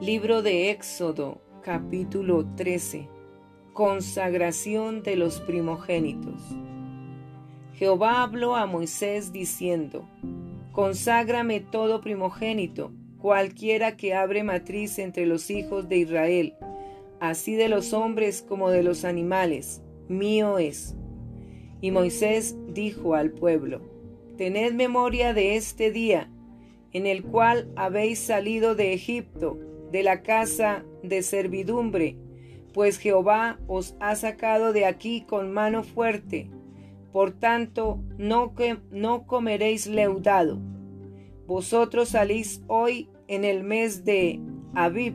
Libro de Éxodo, capítulo 13. Consagración de los primogénitos. Jehová habló a Moisés diciendo, Conságrame todo primogénito, cualquiera que abre matriz entre los hijos de Israel, así de los hombres como de los animales, mío es. Y Moisés dijo al pueblo, Tened memoria de este día, en el cual habéis salido de Egipto, de la casa de servidumbre, pues Jehová os ha sacado de aquí con mano fuerte. Por tanto, no, que, no comeréis leudado. Vosotros salís hoy en el mes de Abib,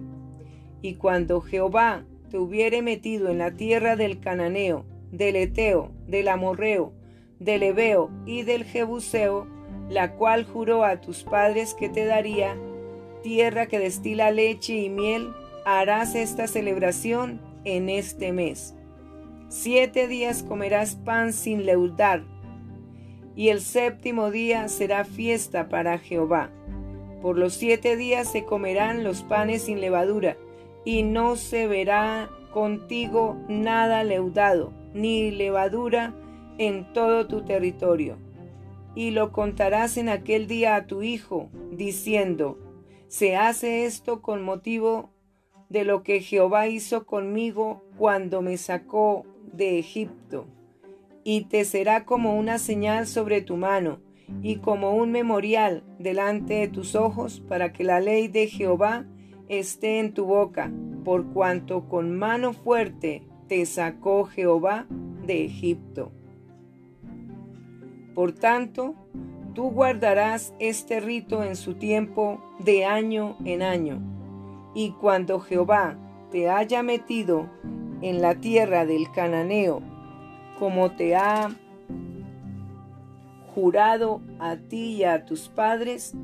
y cuando Jehová te hubiere metido en la tierra del Cananeo, del Eteo, del Amorreo, del Ebeo y del Jebuseo, la cual juró a tus padres que te daría, tierra que destila leche y miel, harás esta celebración en este mes. Siete días comerás pan sin leudar, y el séptimo día será fiesta para Jehová. Por los siete días se comerán los panes sin levadura, y no se verá contigo nada leudado, ni levadura en todo tu territorio. Y lo contarás en aquel día a tu hijo, diciendo, se hace esto con motivo de lo que Jehová hizo conmigo cuando me sacó de Egipto. Y te será como una señal sobre tu mano y como un memorial delante de tus ojos para que la ley de Jehová esté en tu boca, por cuanto con mano fuerte te sacó Jehová de Egipto. Por tanto, Tú guardarás este rito en su tiempo de año en año. Y cuando Jehová te haya metido en la tierra del cananeo, como te ha jurado a ti y a tus padres,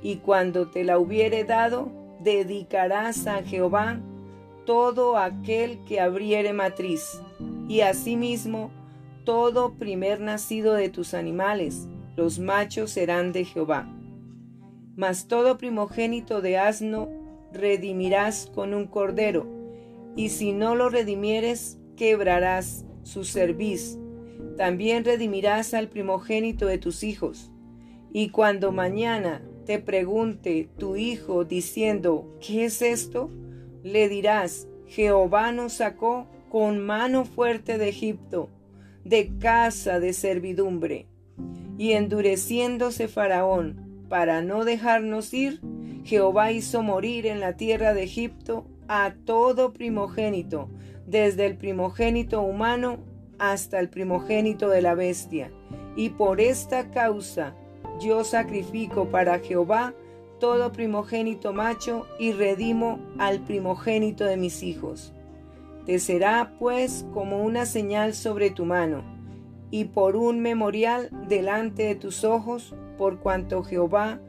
y cuando te la hubiere dado, dedicarás a Jehová todo aquel que abriere matriz, y asimismo todo primer nacido de tus animales, los machos serán de Jehová. Mas todo primogénito de asno redimirás con un cordero, y si no lo redimieres, quebrarás su cerviz. También redimirás al primogénito de tus hijos. Y cuando mañana te pregunte tu hijo diciendo, ¿qué es esto? Le dirás, Jehová nos sacó con mano fuerte de Egipto, de casa de servidumbre. Y endureciéndose Faraón para no dejarnos ir, Jehová hizo morir en la tierra de Egipto a todo primogénito, desde el primogénito humano hasta el primogénito de la bestia. Y por esta causa yo sacrifico para Jehová todo primogénito macho y redimo al primogénito de mis hijos. Te será pues como una señal sobre tu mano y por un memorial delante de tus ojos, por cuanto Jehová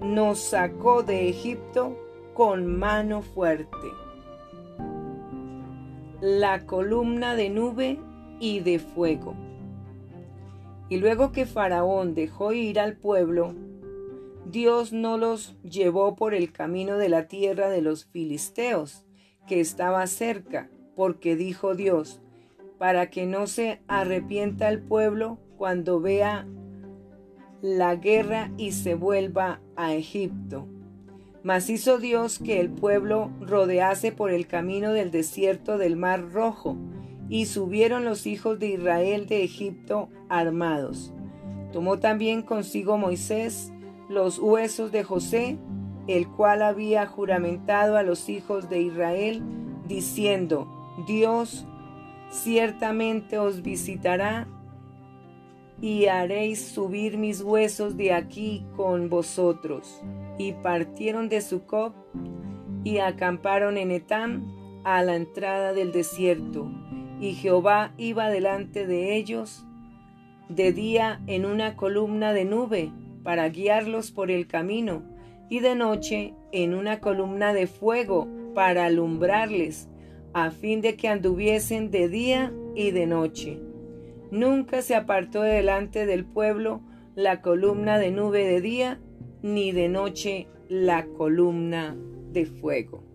nos sacó de Egipto con mano fuerte. La columna de nube y de fuego. Y luego que Faraón dejó ir al pueblo, Dios no los llevó por el camino de la tierra de los filisteos, que estaba cerca, porque dijo Dios, para que no se arrepienta el pueblo cuando vea la guerra y se vuelva a Egipto. Mas hizo Dios que el pueblo rodease por el camino del desierto del mar rojo, y subieron los hijos de Israel de Egipto armados. Tomó también consigo Moisés los huesos de José, el cual había juramentado a los hijos de Israel, diciendo, Dios ciertamente os visitará y haréis subir mis huesos de aquí con vosotros. Y partieron de Sucop y acamparon en Etam a la entrada del desierto. Y Jehová iba delante de ellos de día en una columna de nube para guiarlos por el camino, y de noche en una columna de fuego para alumbrarles a fin de que anduviesen de día y de noche. Nunca se apartó delante del pueblo la columna de nube de día, ni de noche la columna de fuego.